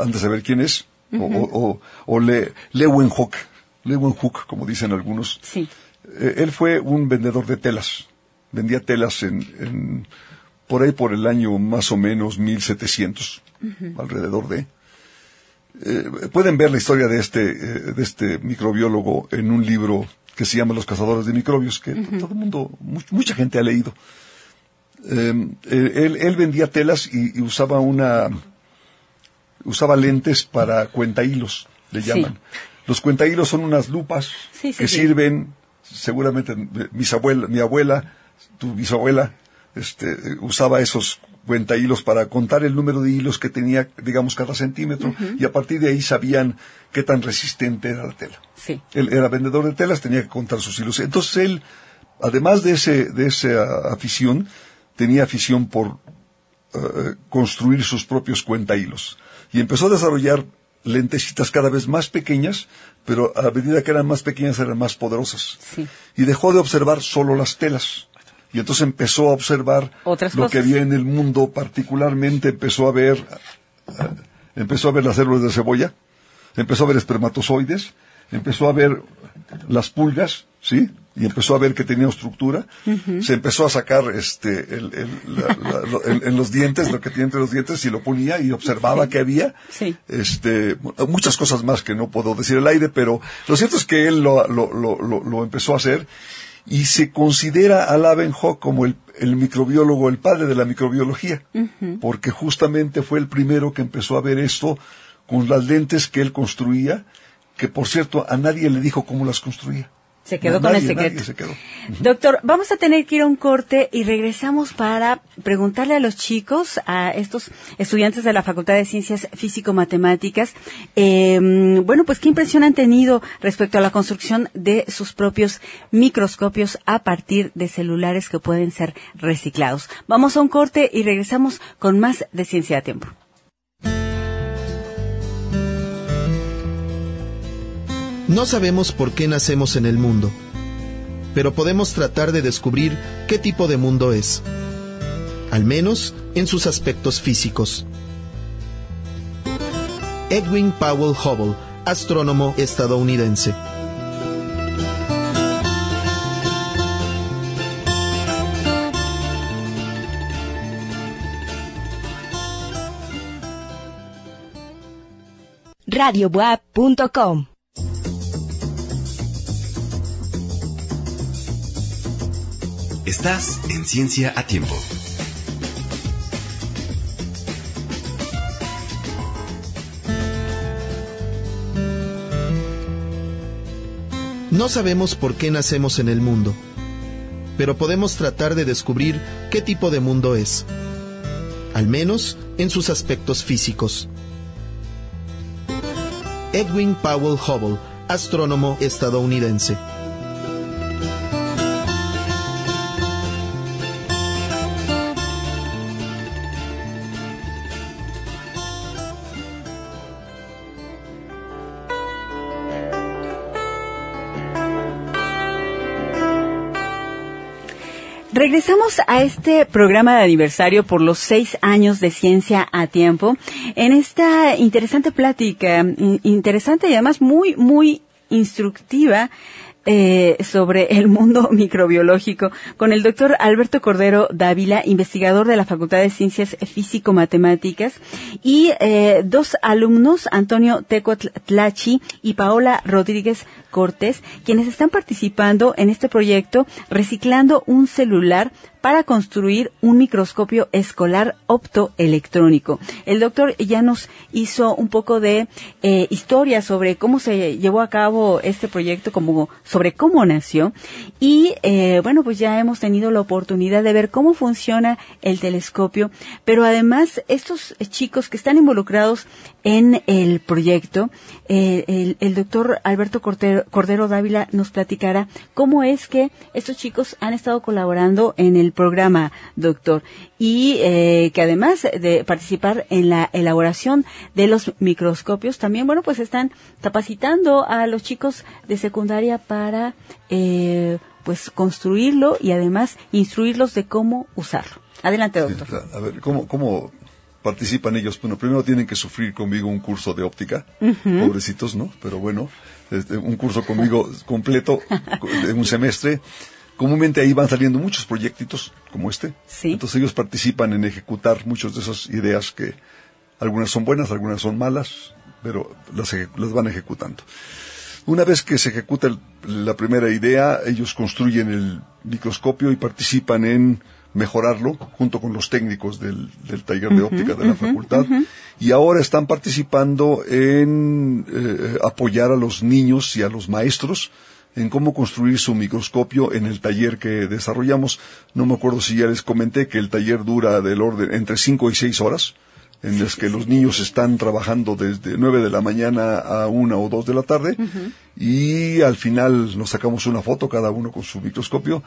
han de saber quién es, o, o, o, o Le, Leeuwenhoek, Leeuwenhoek, como dicen algunos. Sí, él fue un vendedor de telas. Vendía telas en, en- por ahí por el año más o menos 1700, alrededor de. Eh, pueden ver la historia de este, eh, de este microbiólogo en un libro que se llama Los cazadores de microbios, que todo el mundo, mu- mucha gente ha leído. Eh, él, él vendía telas y, y usaba una, usaba lentes para cuentahilos, le Sí. llaman. Los cuentahilos son unas lupas Sí, sí, que sirven, seguramente eh, mis abuela, mi abuela, tu bisabuela, este, eh, usaba esos cuentahilos para contar el número de hilos que tenía, digamos, cada centímetro, y a partir de ahí sabían qué tan resistente era la tela. sí. Él era vendedor de telas, tenía que contar sus hilos. Entonces él, además de ese, de esa afición, tenía afición por eh, construir sus propios cuentahilos. Y empezó a desarrollar lentecitas cada vez más pequeñas, pero a medida que eran más pequeñas eran más poderosas. Sí. Y dejó de observar solo las telas. Y entonces empezó a observar Otras lo cosas. que había en el mundo, particularmente empezó a ver, eh, empezó a ver las células de cebolla, empezó a ver espermatozoides, empezó a ver las pulgas, ¿sí? Y empezó a ver que tenían estructura. Se empezó a sacar este, el, el- la- la- lo- el- en los dientes, lo que tiene entre los dientes, y lo ponía y observaba que había. Sí. Este, muchas cosas más que no puedo decir al aire, pero lo cierto es que él lo, lo, lo, lo- lo empezó a hacer y se considera a Lavenhoek como el, el microbiólogo, el padre de la microbiología, porque justamente fue el primero que empezó a ver esto con las lentes que él construía, que por cierto a nadie le dijo cómo las construía. Se quedó con el secreto. se quedó. Doctor, vamos a tener que ir a un corte y regresamos para preguntarle a los chicos, a estos estudiantes de la Facultad de Ciencias Físico-Matemáticas, eh, bueno, pues qué impresión han tenido respecto a la construcción de sus propios microscopios a partir de celulares que pueden ser reciclados. Vamos a un corte y regresamos con más de Ciencia a Tiempo. No sabemos por qué nacemos en el mundo, pero podemos tratar de descubrir qué tipo de mundo es, al menos en sus aspectos físicos. Edwin Powell Hubble, astrónomo estadounidense. Estás en Ciencia a Tiempo. No sabemos por qué nacemos en el mundo, pero podemos tratar de descubrir qué tipo de mundo es, al menos en sus aspectos físicos. Edwin Powell Hubble, astrónomo estadounidense. Regresamos a este programa de aniversario por los seis años de ciencia a tiempo. En esta interesante plática, interesante y además muy, muy instructiva eh, sobre el mundo microbiológico con el doctor Alberto Cordero Dávila, investigador de la Facultad de Ciencias Físico-Matemáticas, y eh, dos alumnos, Antonio Tlachi y Paola Rodríguez Cortés, quienes están participando en este proyecto reciclando un celular para construir un microscopio escolar optoelectrónico. El doctor ya nos hizo un poco de eh, historia sobre cómo se llevó a cabo este proyecto, como, sobre cómo nació. Y eh, bueno, pues ya hemos tenido la oportunidad de ver cómo funciona el telescopio. Pero además, estos chicos que están involucrados en el proyecto, eh, el, el, doctor Alberto Cordero, Cordero Dávila nos platicará cómo es que estos chicos han estado colaborando en el programa, doctor, y eh, que además de participar en la elaboración de los microscopios, también, bueno, pues están capacitando a los chicos de secundaria para, eh, pues, construirlo y además instruirlos de cómo usarlo. Adelante, doctor. a ver, ¿cómo, cómo participan ellos? Bueno, primero tienen que sufrir conmigo un curso de óptica, pobrecitos, ¿no? Pero bueno, este, un curso conmigo completo de un semestre comúnmente ahí van saliendo muchos proyectitos como este. Entonces ellos participan en ejecutar muchas de esas ideas que algunas son buenas, algunas son malas, pero las, las van ejecutando. Una vez que se ejecuta la primera idea, ellos construyen el microscopio y participan en mejorarlo junto con los técnicos del, taller de óptica de la facultad. y ahora están participando en eh, apoyar a los niños y a los maestros en cómo construir su microscopio en el taller que desarrollamos. No me acuerdo si ya les comenté que el taller dura del orden entre 5 y 6 horas, en las que los niños están trabajando desde 9 de la mañana a 1 o 2 de la tarde, y al final nos sacamos una foto cada uno con su microscopio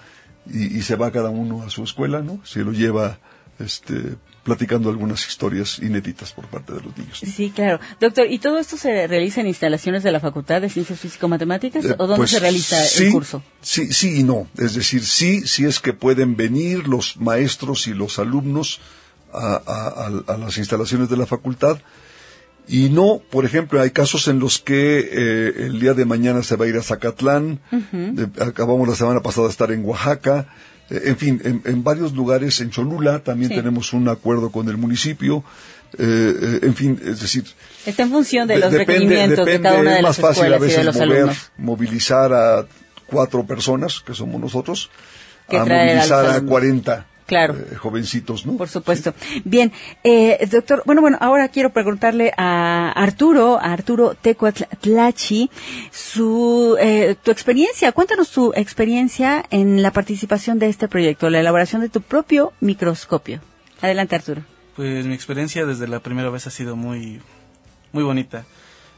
y, y, se va cada uno a su escuela, ¿no? Se lo lleva este platicando algunas historias inéditas por parte de los niños. Sí, claro. Doctor, ¿y todo esto se realiza en instalaciones de la Facultad de Ciencias Físico-Matemáticas o dónde pues se realiza el curso? Sí, sí y no. Es decir, sí, sí es que pueden venir los maestros y los alumnos a, las instalaciones de la facultad. Y no, por ejemplo, hay casos en los que eh, el día de mañana se va a ir a Zacatlán, acabamos la semana pasada de estar en Oaxaca, eh, en fin, en, varios lugares, en Cholula también tenemos un acuerdo con el municipio, eh, eh, en fin, es decir... Está en función de los requerimientos de cada una de las escuelas y de los alumnos. movilizar a cuatro personas, que somos nosotros, a movilizar a, 40 claro. jovencitos, ¿no? Por supuesto. Bien, eh, doctor, bueno, bueno, ahora quiero preguntarle a Arturo, a Arturo Tecuatlachi, su, eh, tu experiencia, cuéntanos tu experiencia en la participación de este proyecto, la elaboración de tu propio microscopio. Adelante, Arturo. Pues mi experiencia desde la primera vez ha sido muy, muy bonita.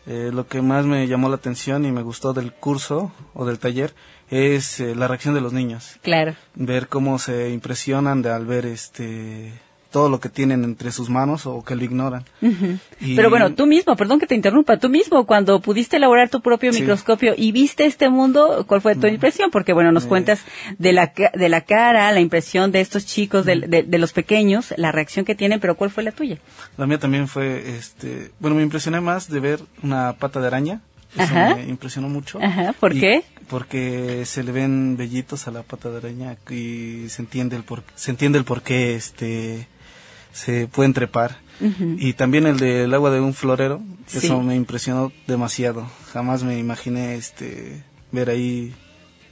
Eh, lo que más me llamó la atención y me gustó del curso o del taller es eh, la reacción de los niños. Claro. Ver cómo se impresionan de al ver este todo lo que tienen entre sus manos o que lo ignoran. Pero bueno, tú mismo, perdón que te interrumpa, tú mismo cuando pudiste elaborar tu propio microscopio y viste este mundo, ¿cuál fue tu impresión? Porque bueno, nos eh. cuentas de la, de la cara, la impresión de estos chicos, de, de, los pequeños, la reacción que tienen, pero ¿cuál fue la tuya? La mía también fue, este, bueno, me impresioné más de ver una pata de araña. Eso me impresionó mucho. Ajá, ¿por qué? Porque se le ven vellitos a la pata de araña y se entiende el por, se entiende el por qué este se pueden trepar. Y también el del agua de un florero, eso me impresionó demasiado. Jamás me imaginé este ver ahí,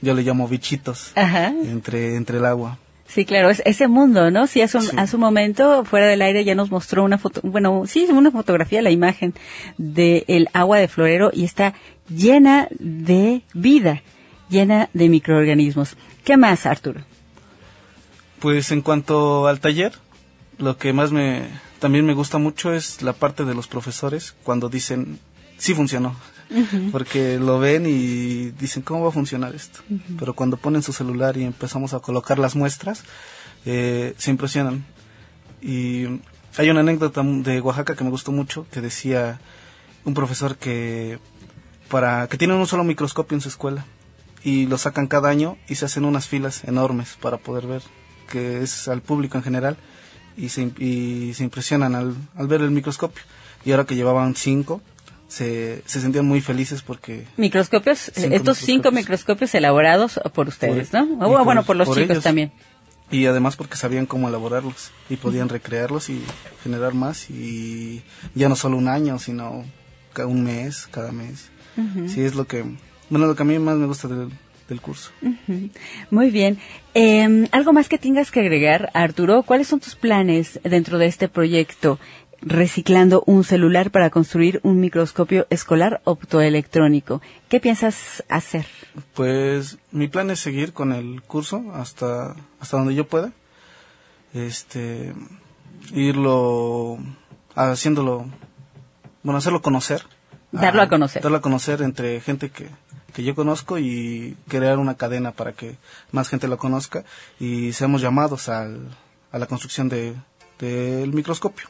yo le llamo bichitos, entre, entre el agua. Sí, claro, es ese mundo, ¿no? Sí, hace un, Sí. hace un momento, fuera del aire, ya nos mostró una foto, bueno, sí, una fotografía, la imagen del agua de florero y está llena de vida, llena de microorganismos. ¿Qué más, Arturo? Pues en cuanto al taller, lo que más me también me gusta mucho es la parte de los profesores cuando dicen sí funcionó. Porque lo ven y dicen cómo va a funcionar esto. Pero cuando ponen su celular y empezamos a colocar las muestras, eh, se impresionan. Y hay una anécdota de Oaxaca que me gustó mucho que decía un profesor que para que tienen un solo microscopio en su escuela y lo sacan cada año y se hacen unas filas enormes para poder ver que es al público en general y se, y se impresionan al, al ver el microscopio y ahora que llevaban cinco se, se sentían muy felices porque Microscopios, eh, Cinco estos cinco microscopios. elaborados por ustedes, Por- ¿no? O, bueno, por los por chicos ellos. también. y además porque sabían cómo elaborarlos y podían recrearlos y generar más y ya no solo un año sino cada un mes cada mes sí es lo que bueno lo que a mí más me gusta del, del curso. Muy bien. Eh, ¿Algo más que tengas que agregar, Arturo? ¿Cuáles son tus planes dentro de este proyecto? Reciclando un celular para construir un microscopio escolar optoelectrónico. ¿Qué piensas hacer? Pues mi plan es seguir con el curso hasta hasta donde yo pueda. Este irlo haciéndolo bueno, hacerlo conocer. Darlo a conocer. Darlo a conocer entre gente que que yo conozco y crear una cadena para que más gente lo conozca y seamos llamados al, a la construcción de del microscopio.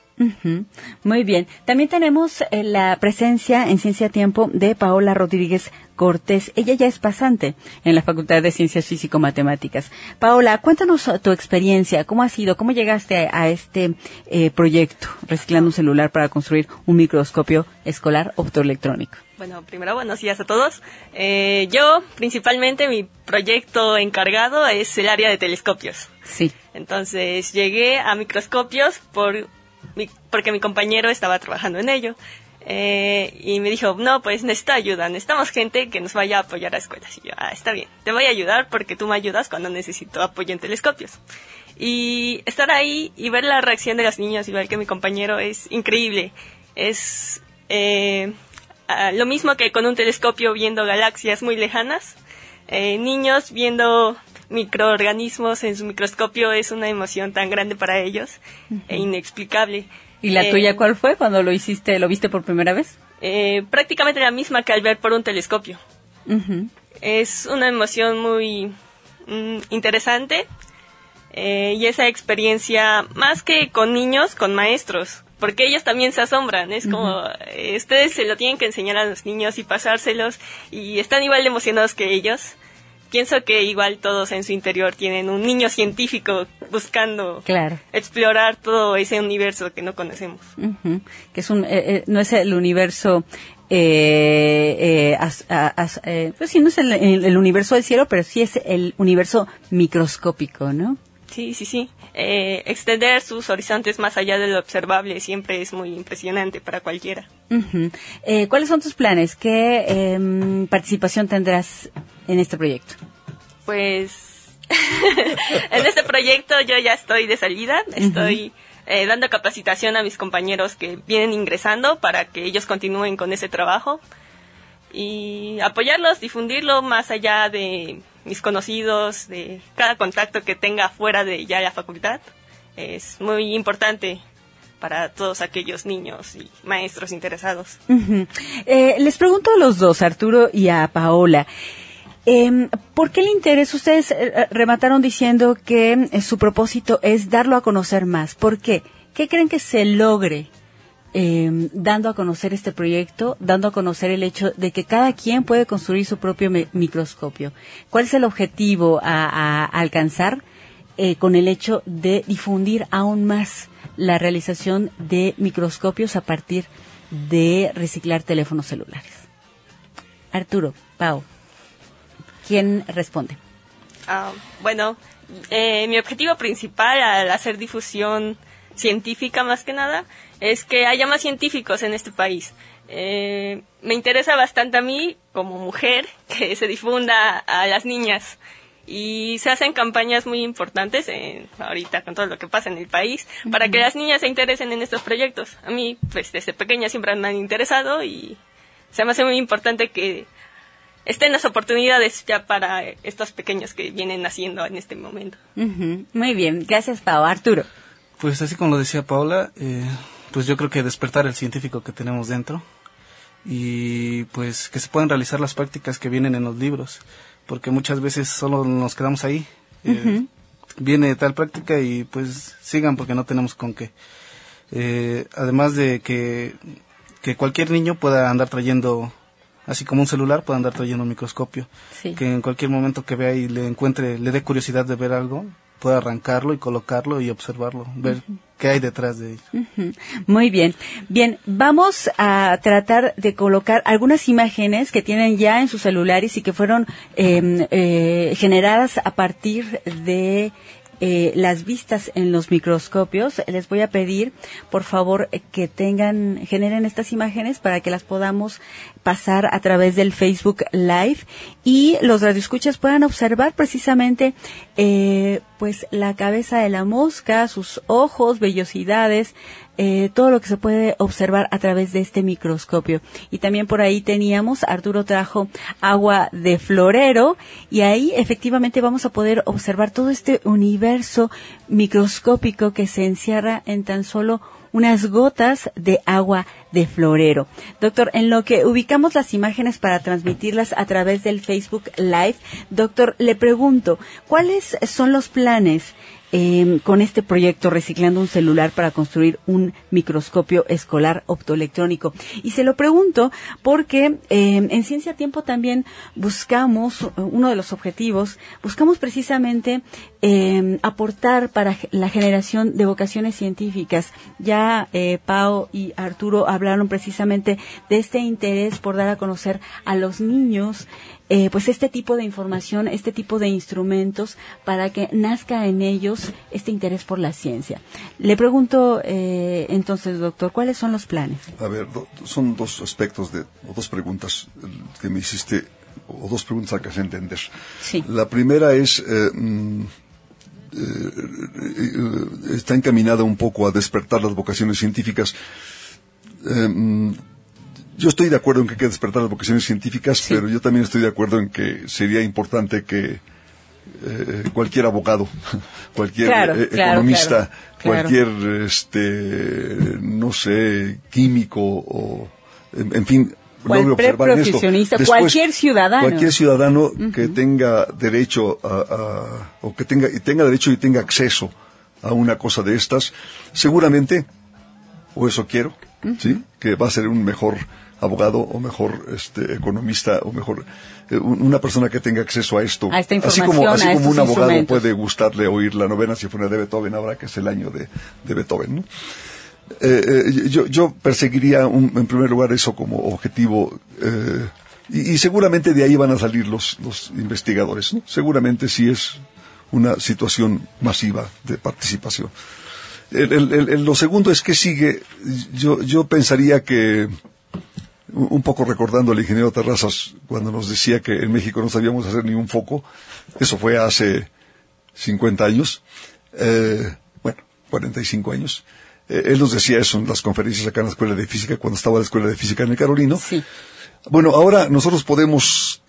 Muy bien. También tenemos eh, la presencia en Ciencia a Tiempo de Paola Rodríguez Cortés. Ella ya es pasante en la Facultad de Ciencias Físico-Matemáticas. Paola, cuéntanos eh, tu experiencia. ¿Cómo ha sido? ¿Cómo llegaste a, a este eh, proyecto, reciclando un celular para construir un microscopio escolar optoelectrónico? Bueno, primero buenos días a todos. Eh, yo, principalmente, mi proyecto encargado es el área de telescopios. Sí. Entonces llegué a microscopios por mi- porque mi compañero estaba trabajando en ello. Eh, y me dijo, no, pues necesito ayuda, necesitamos gente que nos vaya a apoyar a escuelas. Y yo, ah, está bien, te voy a ayudar porque tú me ayudas cuando necesito apoyo en telescopios. Y estar ahí y ver la reacción de los niños y ver que mi compañero es increíble. Es eh, lo mismo que con un telescopio viendo galaxias muy lejanas. Eh, niños viendo microorganismos en su microscopio es una emoción tan grande para ellos e inexplicable. ¿Y la Eh, tuya cuál fue cuando lo hiciste, lo viste por primera vez? eh, prácticamente la misma que al ver por un telescopio. Es una emoción muy mm, interesante eh, y esa experiencia más que con niños, con maestros, porque ellos también se asombran. Es como eh, ustedes se lo tienen que enseñar a los niños y pasárselos y están igual de emocionados que ellos. Pienso que igual todos en su interior tienen un niño científico buscando Claro. explorar todo ese universo que no conocemos. Ujú. Que es un, eh, eh, no es el universo, eh, eh, as- a- as- eh, pues sí, no es el, el- el universo del cielo, pero sí es el universo microscópico, ¿no? Sí, sí, sí. Eh, extender sus horizontes más allá de lo observable siempre es muy impresionante para cualquiera. Eh, ¿Cuáles son tus planes? ¿Qué em, participación tendrás en este proyecto? Pues en este proyecto yo ya estoy de salida, estoy eh, dando capacitación a mis compañeros que vienen ingresando para que ellos continúen con ese trabajo y apoyarlos, difundirlo más allá de mis conocidos, de cada contacto que tenga fuera de ya la facultad. Es muy importante para todos aquellos niños y maestros interesados. Ujú. Eh, les pregunto a los dos, Arturo y a Paola, em, ¿por qué el interés? Ustedes eh, remataron diciendo que eh, su propósito es darlo a conocer más. ¿Por qué? ¿Qué creen que se logre em, dando a conocer este proyecto, dando a conocer el hecho de que cada quien puede construir su propio mi- microscopio? ¿Cuál es el objetivo a, a alcanzar eh, con el hecho de difundir aún más la realización de microscopios a partir de reciclar teléfonos celulares. Arturo, Pau, ¿quién responde? Ah, bueno, eh, mi objetivo principal al hacer difusión científica más que nada es que haya más científicos en este país. Eh, me interesa bastante a mí como mujer que se difunda a las niñas y se hacen campañas muy importantes en, ahorita con todo lo que pasa en el país para que las niñas se interesen en estos proyectos. A mí, pues desde pequeña siempre me han interesado y se me hace muy importante que estén las oportunidades ya para estos pequeños que vienen naciendo en este momento. Muy bien, gracias Pau. Arturo. Pues así como lo decía Paula, eh, pues yo creo que despertar el científico que tenemos dentro y pues que se puedan realizar las prácticas que vienen en los libros, porque muchas veces solo nos quedamos ahí. Eh, viene tal práctica y pues sigan porque no tenemos con qué. Eh, además de que, que cualquier niño pueda andar trayendo así como un celular puede andar trayendo un microscopio. Que en cualquier momento que vea y le encuentre, le dé curiosidad de ver algo, pueda arrancarlo y colocarlo y observarlo, ver qué hay detrás de ello. Muy bien. Bien, vamos a tratar de colocar algunas imágenes que tienen ya en sus celulares y que fueron em, eh, generadas a partir de eh, las vistas en los microscopios, les voy a pedir, por favor, que tengan, generen estas imágenes para que las podamos pasar a través del Facebook Live y los radioescuchas puedan observar precisamente, eh, pues, la cabeza de la mosca, sus ojos, vellosidades, eh, todo lo que se puede observar a través de este microscopio. Y también por ahí teníamos, Arturo trajo agua de florero y ahí efectivamente vamos a poder observar todo este universo microscópico que se encierra en tan solo unas gotas de agua de florero. Doctor, en lo que ubicamos las imágenes para transmitirlas a través del Facebook Live, doctor, le pregunto, ¿cuáles son los planes Em, con este proyecto Reciclando un celular para construir un microscopio escolar optoelectrónico. Y se lo pregunto porque em, en Ciencia Tiempo también buscamos, uno de los objetivos, buscamos precisamente em, aportar para la generación de vocaciones científicas. Ya eh, Pau y Arturo hablaron precisamente de este interés por dar a conocer a los niños eh, pues este tipo de información, este tipo de instrumentos para que nazca en ellos este interés por la ciencia. Le pregunto eh, entonces, doctor, ¿cuáles son los planes? A ver, son dos aspectos de, o dos preguntas que me hiciste, o dos preguntas a que se entender. Sí. La primera es, eh, mm, está encaminada un poco a despertar las vocaciones científicas. Yo estoy de acuerdo en que hay que despertar las vocaciones científicas, pero yo también estoy de acuerdo en que sería importante que eh, cualquier abogado, cualquier eh, economista, cualquier, este, no sé, químico o, en, fin, cualquier profesionista, cualquier ciudadano, cualquier ciudadano que tenga derecho a, o que tenga y tenga derecho y tenga acceso a una cosa de estas, seguramente, o eso quiero, sí, que va a ser un mejor abogado o mejor este, economista o mejor eh, una persona que tenga acceso a esto. así como, así como un abogado puede gustarle oír la novena sinfonía de Beethoven ahora que es el año de, de Beethoven. ¿no? Eh, eh, yo, yo, perseguiría en primer lugar eso como objetivo y, y, seguramente de ahí van a salir los, los investigadores. ¿no? Seguramente sí es una situación masiva de participación. El, el, el, lo segundo es que sigue, yo, yo pensaría que un poco recordando al ingeniero Terrazas cuando nos decía que en México no sabíamos hacer ni un foco. Eso fue hace 50 años, eh, bueno, 45 años. Eh, él nos decía eso en las conferencias acá en la Escuela de Física, cuando estaba en la Escuela de Física en el Carolino. Sí. Bueno, ahora nosotros podemos,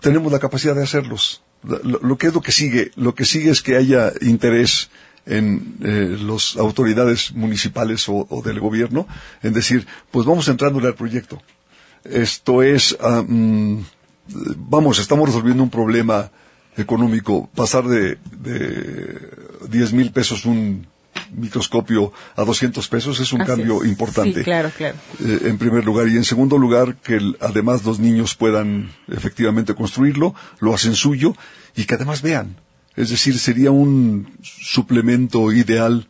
tenemos la capacidad de hacerlos. Lo, lo, que es lo que sigue, lo que sigue es que haya interés en eh, las autoridades municipales o, o, del gobierno en decir, pues vamos entrándole al proyecto. Esto es, um, vamos, estamos resolviendo un problema económico. Pasar de, de 10 mil pesos un microscopio a 200 pesos es un Así cambio es. importante. Sí, claro, claro. Eh, en primer lugar. Y en segundo lugar, que el, además los niños puedan efectivamente construirlo, lo hacen suyo y que además vean. Es decir, sería un suplemento ideal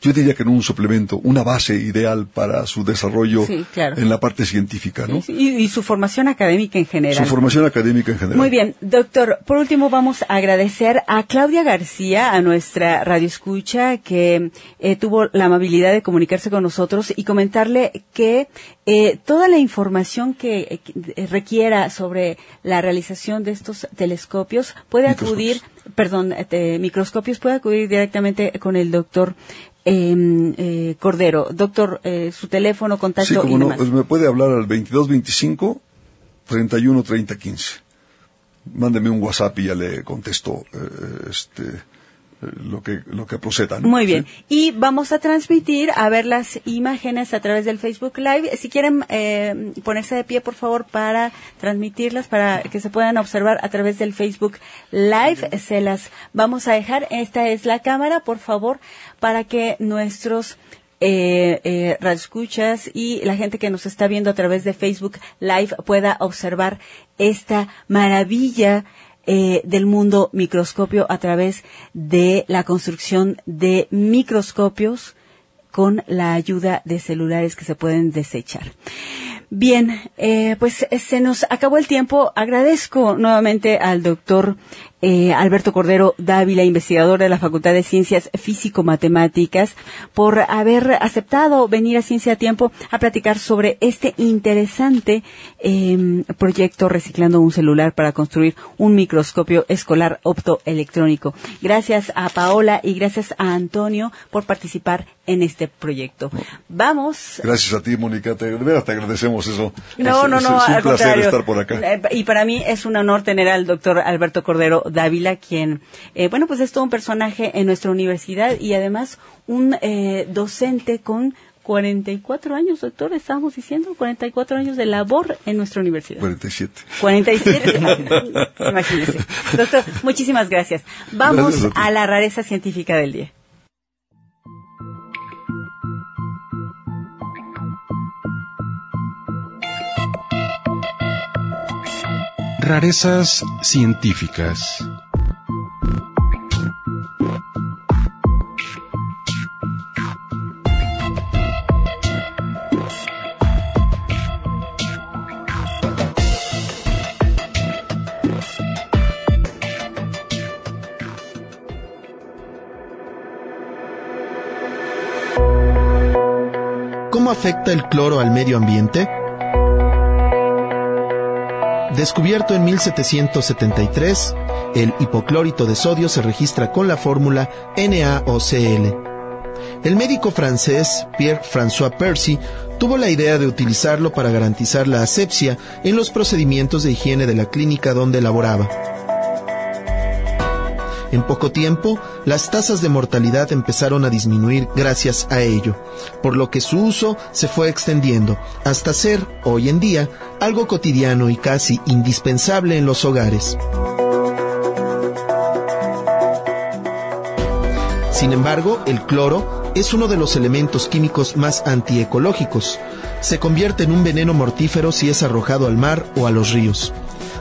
yo diría que no un suplemento, una base ideal para su desarrollo Sí, claro. en la parte científica, ¿no? Y, y su formación académica en general. Su formación académica en general. Muy bien, doctor. Por último, vamos a agradecer a Claudia García, a nuestra radioescucha, que eh, tuvo la amabilidad de comunicarse con nosotros y comentarle que eh, toda la información que, eh, requiera sobre la realización de estos telescopios puede acudir, perdón, eh, microscopios, puede acudir directamente con el doctor eh, eh, Cordero. Doctor, eh, su teléfono, contacto Sí, como y no, demás. pues me puede hablar al 2225 31 30 15. Mándeme un WhatsApp y ya le contesto eh, este lo que lo que proceda. ¿no? Muy bien. Sí. Y vamos a transmitir, a ver las imágenes a través del Facebook Live. Si quieren eh, ponerse de pie, por favor, para transmitirlas, para que se puedan observar a través del Facebook Live, se las vamos a dejar. Esta es la cámara, por favor, para que nuestros eh, eh, radioescuchas y la gente que nos está viendo a través de Facebook Live pueda observar esta maravilla eh, del mundo microscopio a través de la construcción de microscopios con la ayuda de celulares que se pueden desechar. Bien, eh, pues se nos acabó el tiempo. Agradezco nuevamente al doctor eh, Alberto Cordero Dávila, investigador de la Facultad de Ciencias Físico-Matemáticas, por haber aceptado venir a Ciencia a Tiempo a platicar sobre este interesante eh, proyecto Reciclando un celular para construir un microscopio escolar optoelectrónico. Gracias a Paola y gracias a Antonio por participar en este proyecto. Vamos Gracias a ti, Mónica. Te, de veras te agradecemos eso. no, Es- no, no, es un al placer contrario. estar por acá. Eh, Y para mí es un honor tener al doctor Alberto Cordero Dávila, quien, eh, bueno, pues es todo un personaje en nuestra universidad y además un eh, docente con 44 años, doctor, estábamos diciendo, 44 años de labor en nuestra universidad. 47. 47. Imagínese. Doctor, muchísimas gracias. Vamos Gracias a la rareza científica del día. Rarezas científicas. ¿Cómo afecta el cloro al medio ambiente? Descubierto en 1773, el hipoclorito de sodio se registra con la fórmula NaOCl. El médico francés Pierre-François Percy tuvo la idea de utilizarlo para garantizar la asepsia en los procedimientos de higiene de la clínica donde laboraba. En poco tiempo, las tasas de mortalidad empezaron a disminuir gracias a ello, por lo que su uso se fue extendiendo hasta ser, hoy en día, algo cotidiano y casi indispensable en los hogares. Sin embargo, el cloro es uno de los elementos químicos más antiecológicos. Se convierte en un veneno mortífero si es arrojado al mar o a los ríos.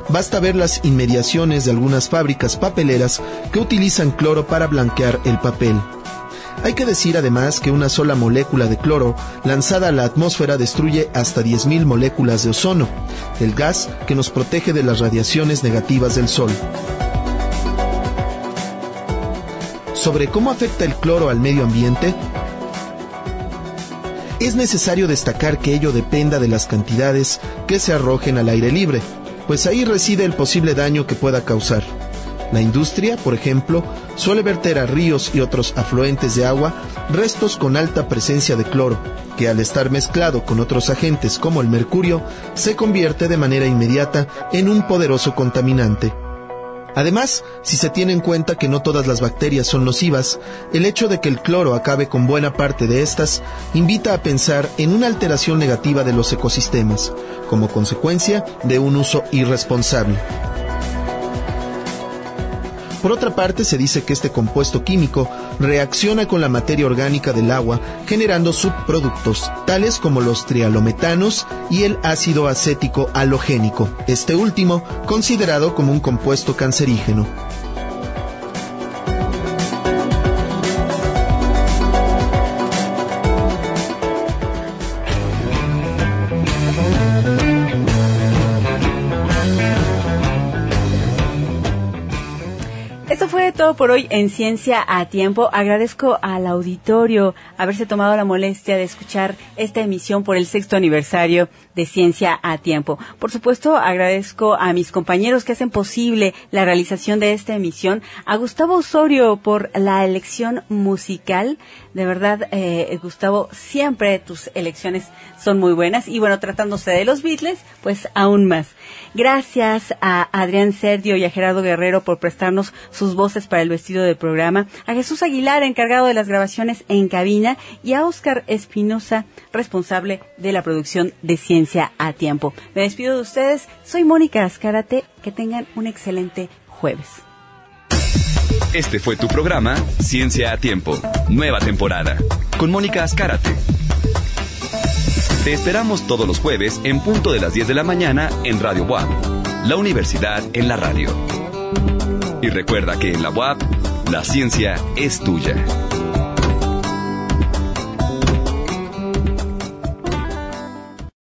Basta ver las inmediaciones de algunas fábricas papeleras que utilizan cloro para blanquear el papel. Hay que decir además que una sola molécula de cloro lanzada a la atmósfera destruye hasta 10.000 moléculas de ozono, el gas que nos protege de las radiaciones negativas del Sol. Sobre cómo afecta el cloro al medio ambiente, es necesario destacar que ello dependa de las cantidades que se arrojen al aire libre, pues ahí reside el posible daño que pueda causar. La industria, por ejemplo, suele verter a ríos y otros afluentes de agua restos con alta presencia de cloro, que al estar mezclado con otros agentes como el mercurio, se convierte de manera inmediata en un poderoso contaminante. Además, si se tiene en cuenta que no todas las bacterias son nocivas, el hecho de que el cloro acabe con buena parte de estas invita a pensar en una alteración negativa de los ecosistemas, como consecuencia de un uso irresponsable. Por otra parte, se dice que este compuesto químico reacciona con la materia orgánica del agua, generando subproductos, tales como los trialometanos y el ácido acético halogénico, este último considerado como un compuesto cancerígeno. Por hoy en Ciencia a Tiempo. Agradezco al auditorio haberse tomado la molestia de escuchar esta emisión por el sexto aniversario de Ciencia a Tiempo. Por supuesto, agradezco a mis compañeros que hacen posible la realización de esta emisión, a Gustavo Osorio por la elección musical. De verdad, eh, Gustavo, siempre tus elecciones son muy buenas. Y bueno, tratándose de los Beatles, pues aún más. Gracias a Adrián Serdio y a Gerardo Guerrero por prestarnos sus voces para el vestido del programa, a Jesús Aguilar, encargado de las grabaciones en cabina, y a Oscar Espinosa, responsable de la producción de Ciencia a Tiempo. Me despido de ustedes, soy Mónica Azcárate, que tengan un excelente jueves. Este fue tu programa Ciencia a Tiempo, nueva temporada, con Mónica Azcárate. Te esperamos todos los jueves en punto de las 10 de la mañana en Radio WAP, la universidad en la radio. Y recuerda que en la UAP, la ciencia es tuya.